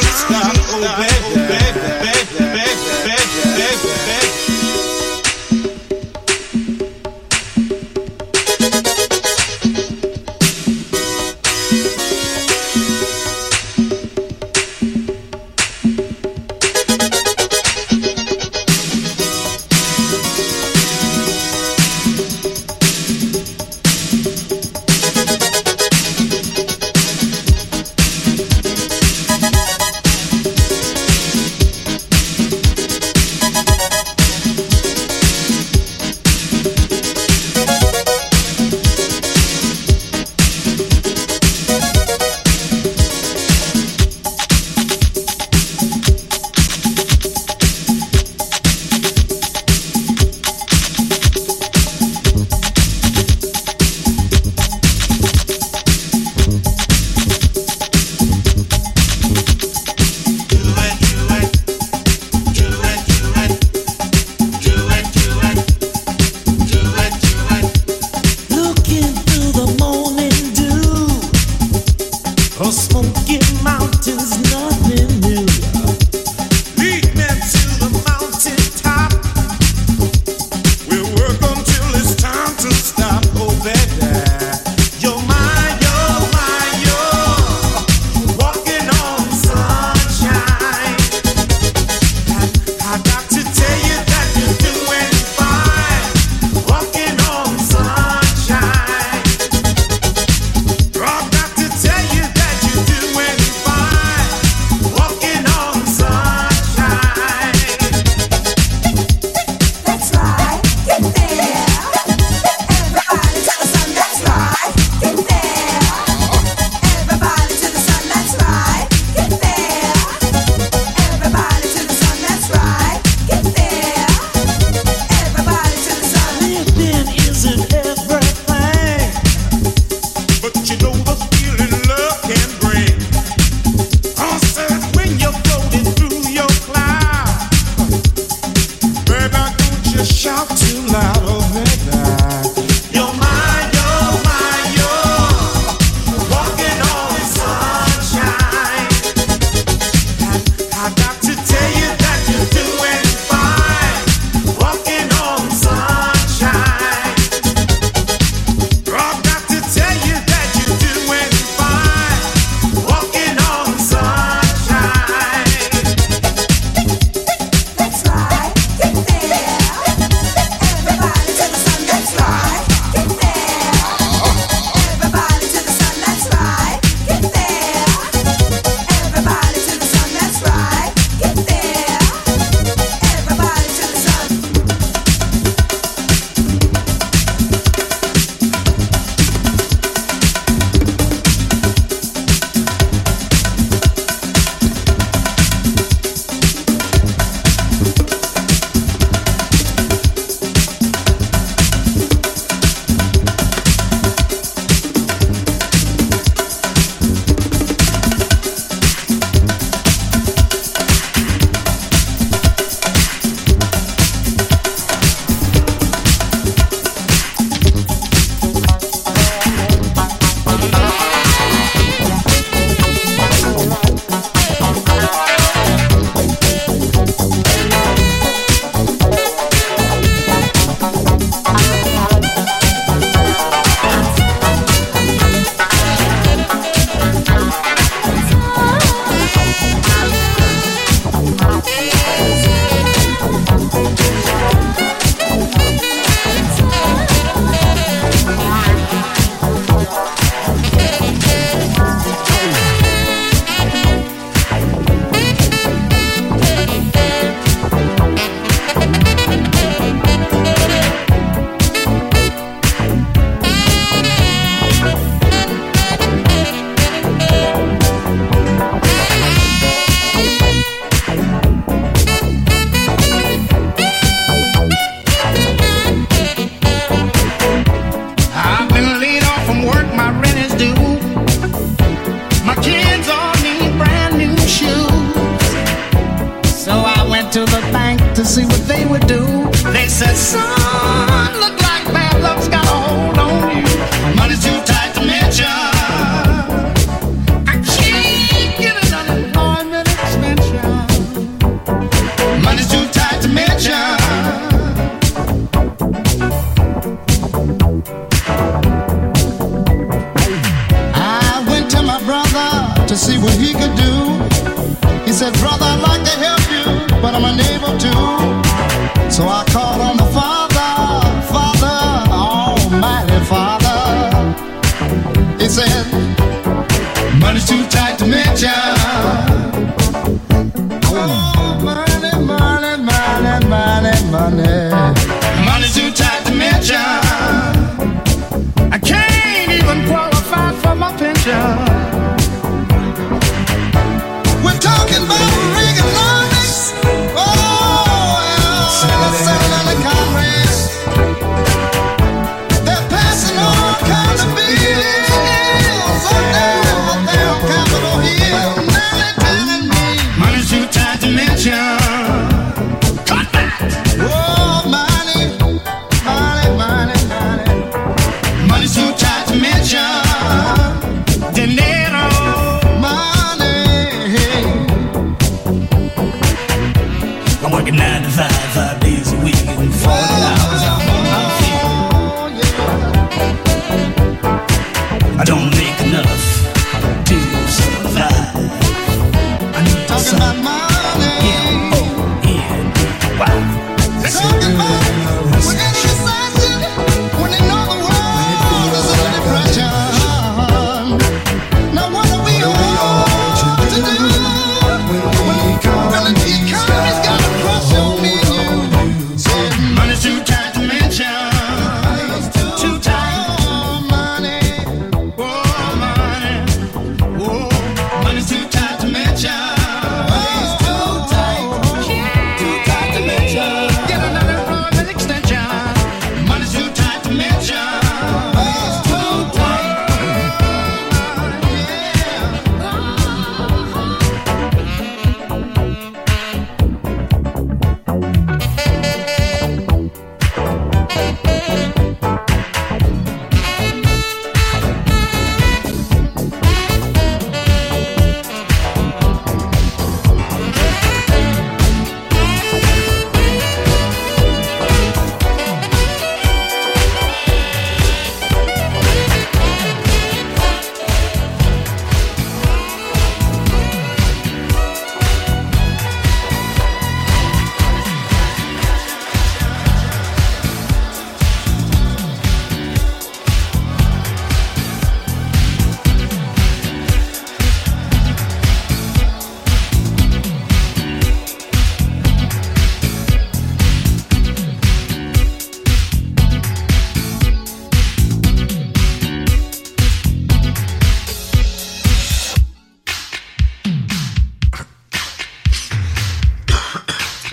to stop, obey.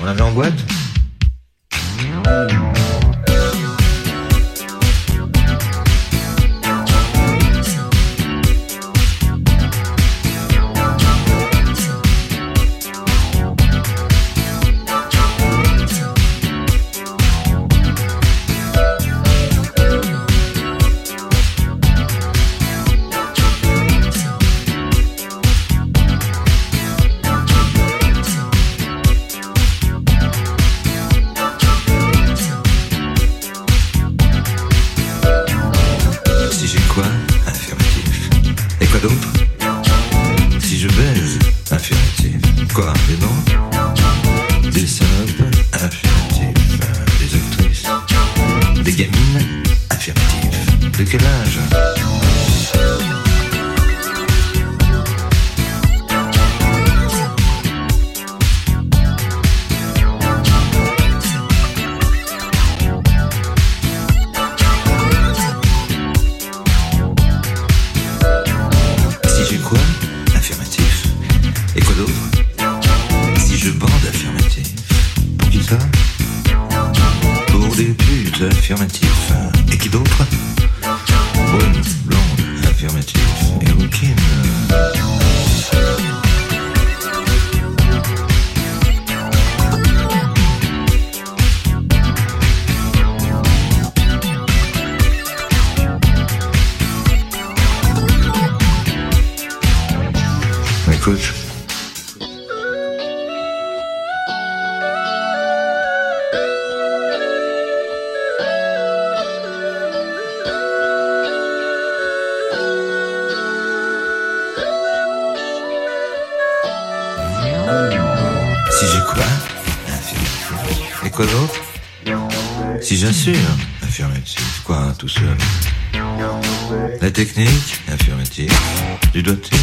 On avait en boîte? Quoi, tout seul? La technique Affirmatif. Du doté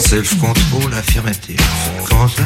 Self-control affirmatif. Comment ça?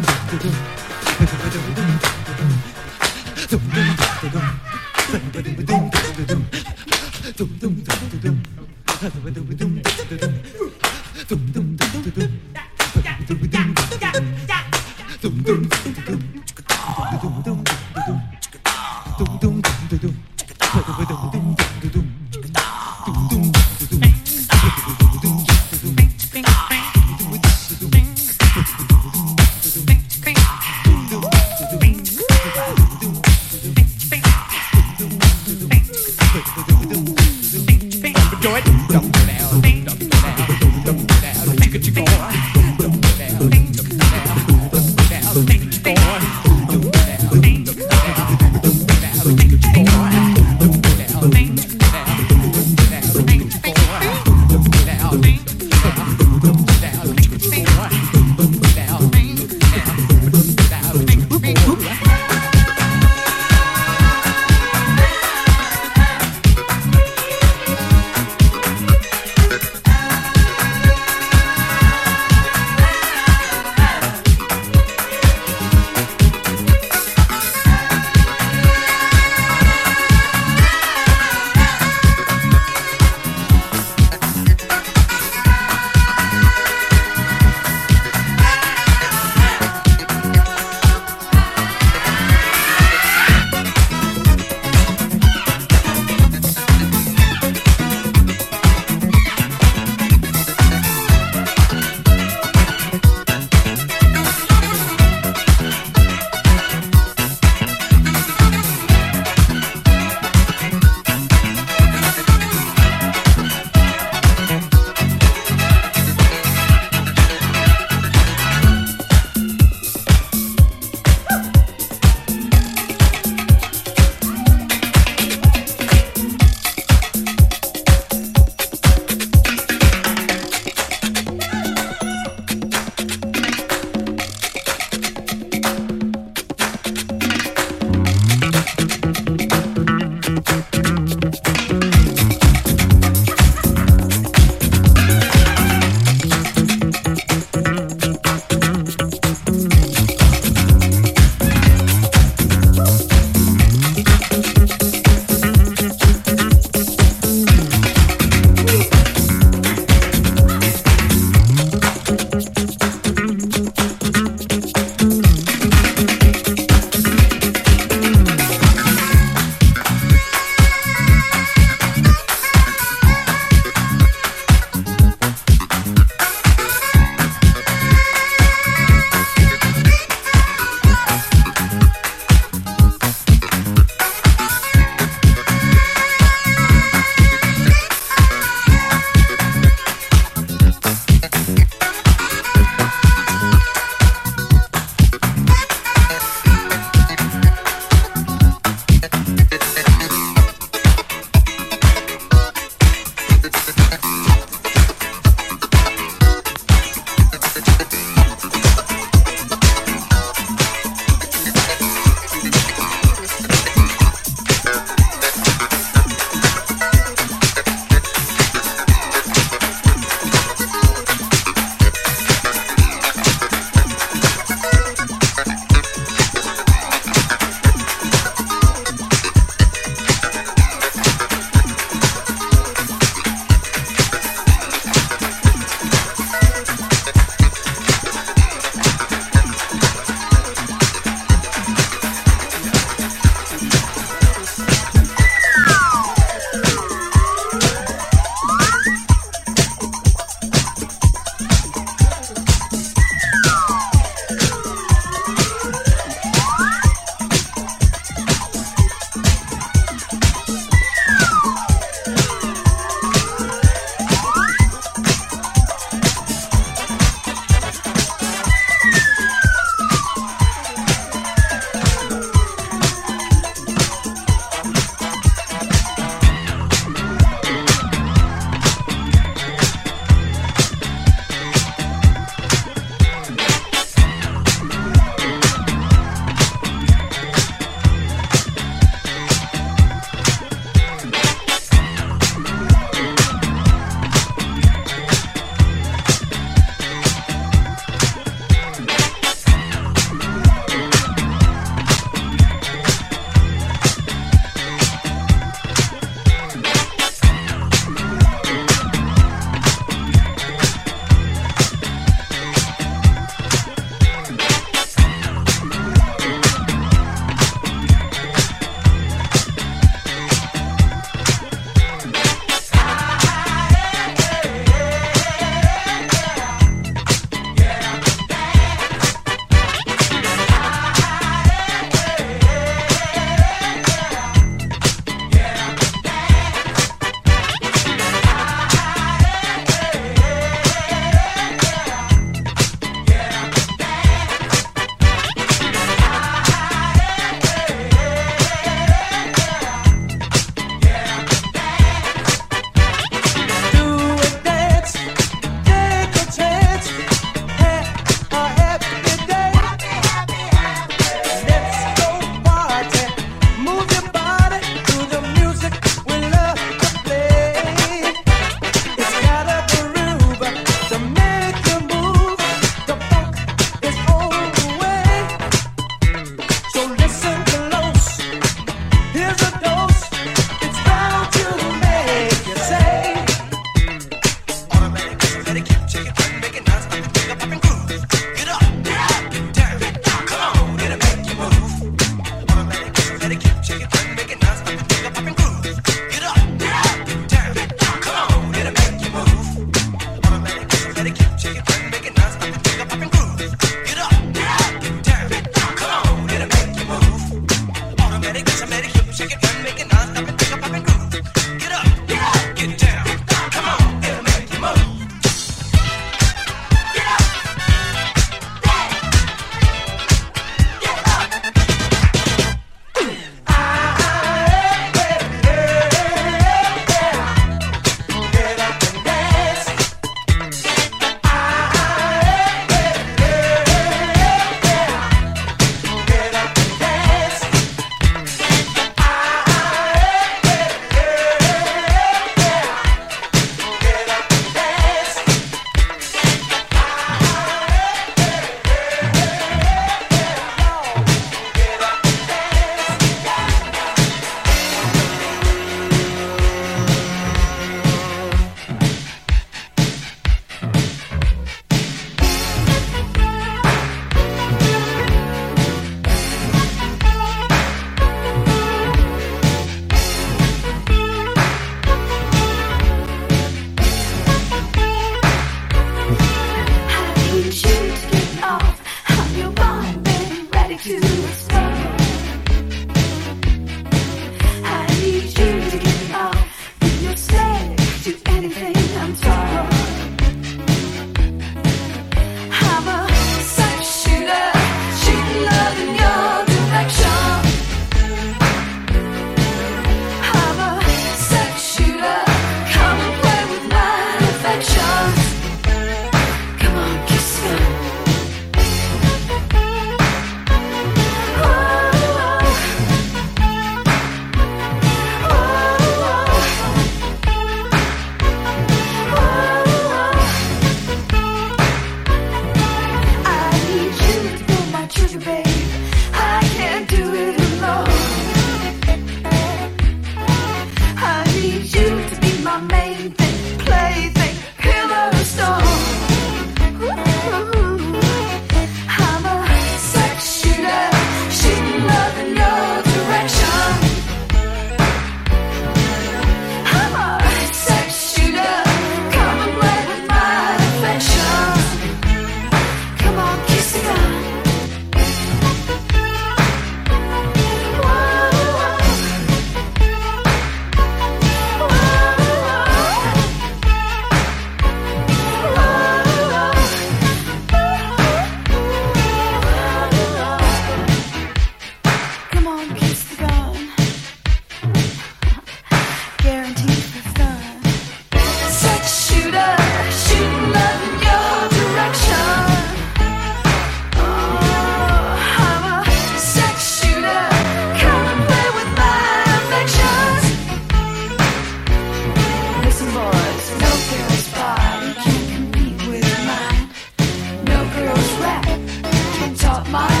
my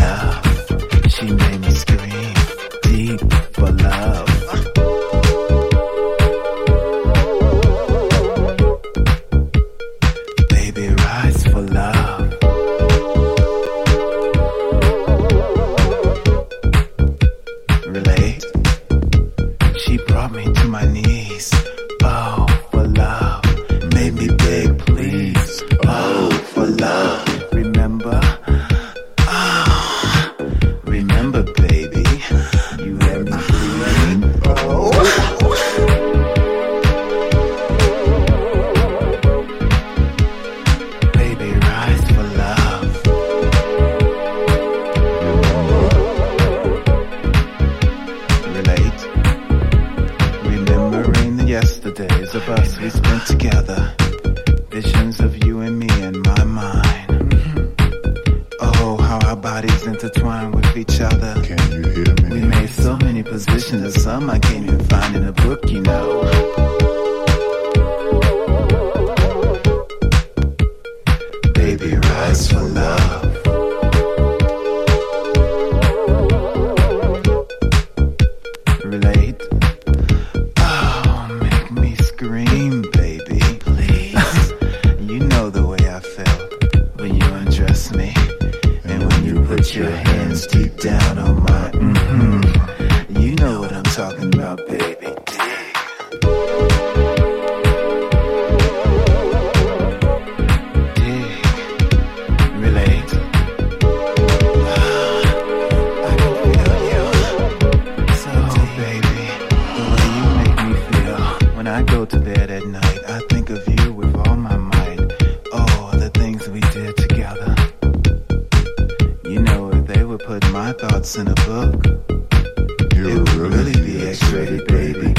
love. Really be X-rated, baby,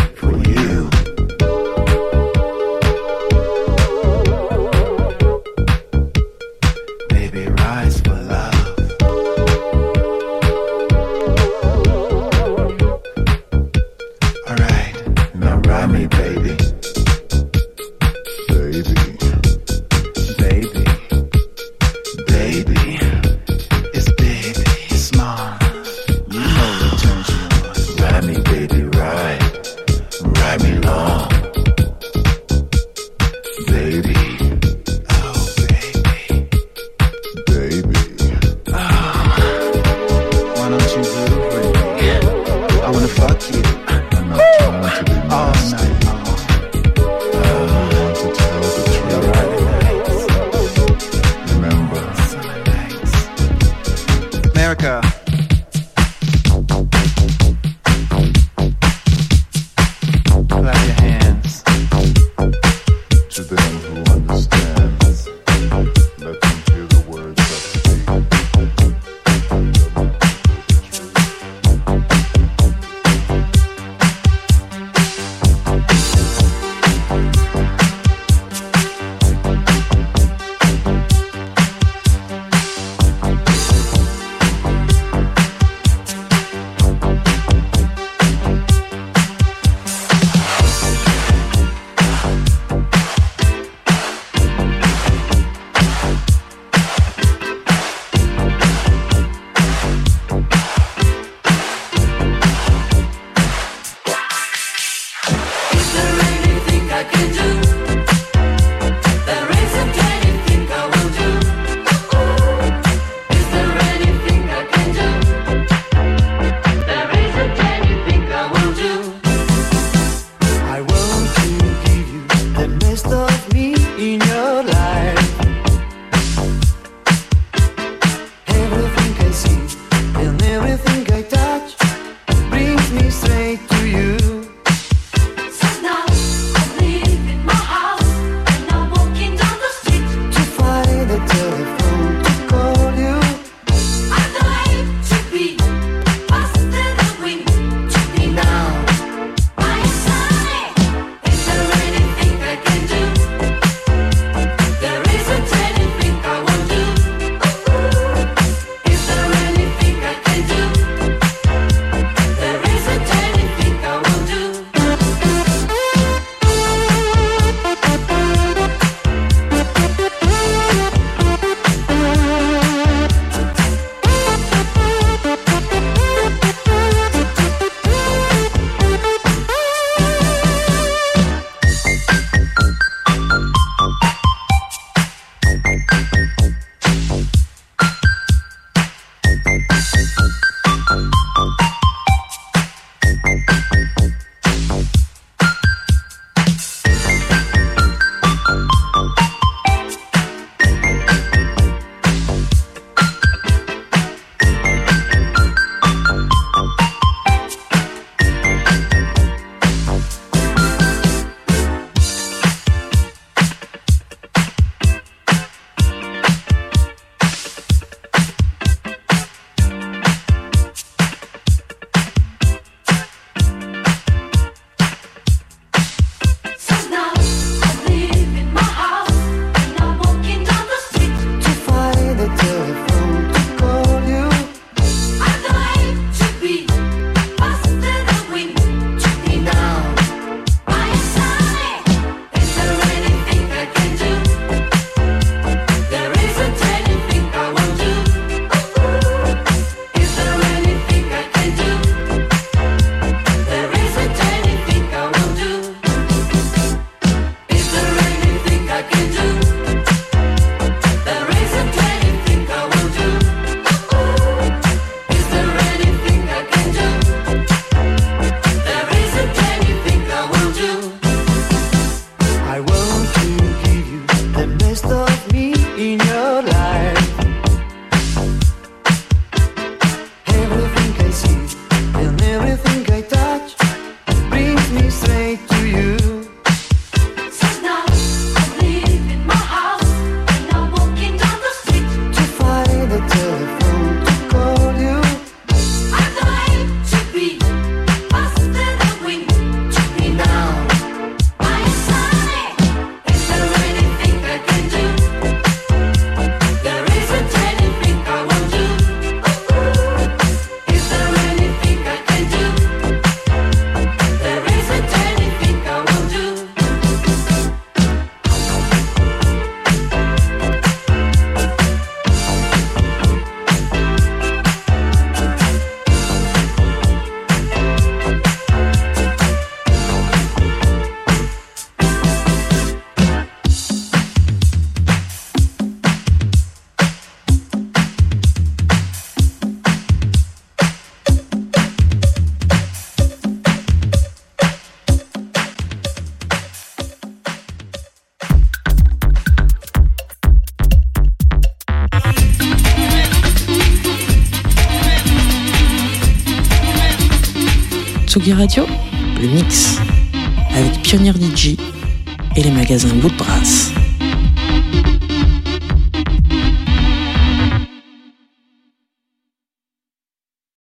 Radio,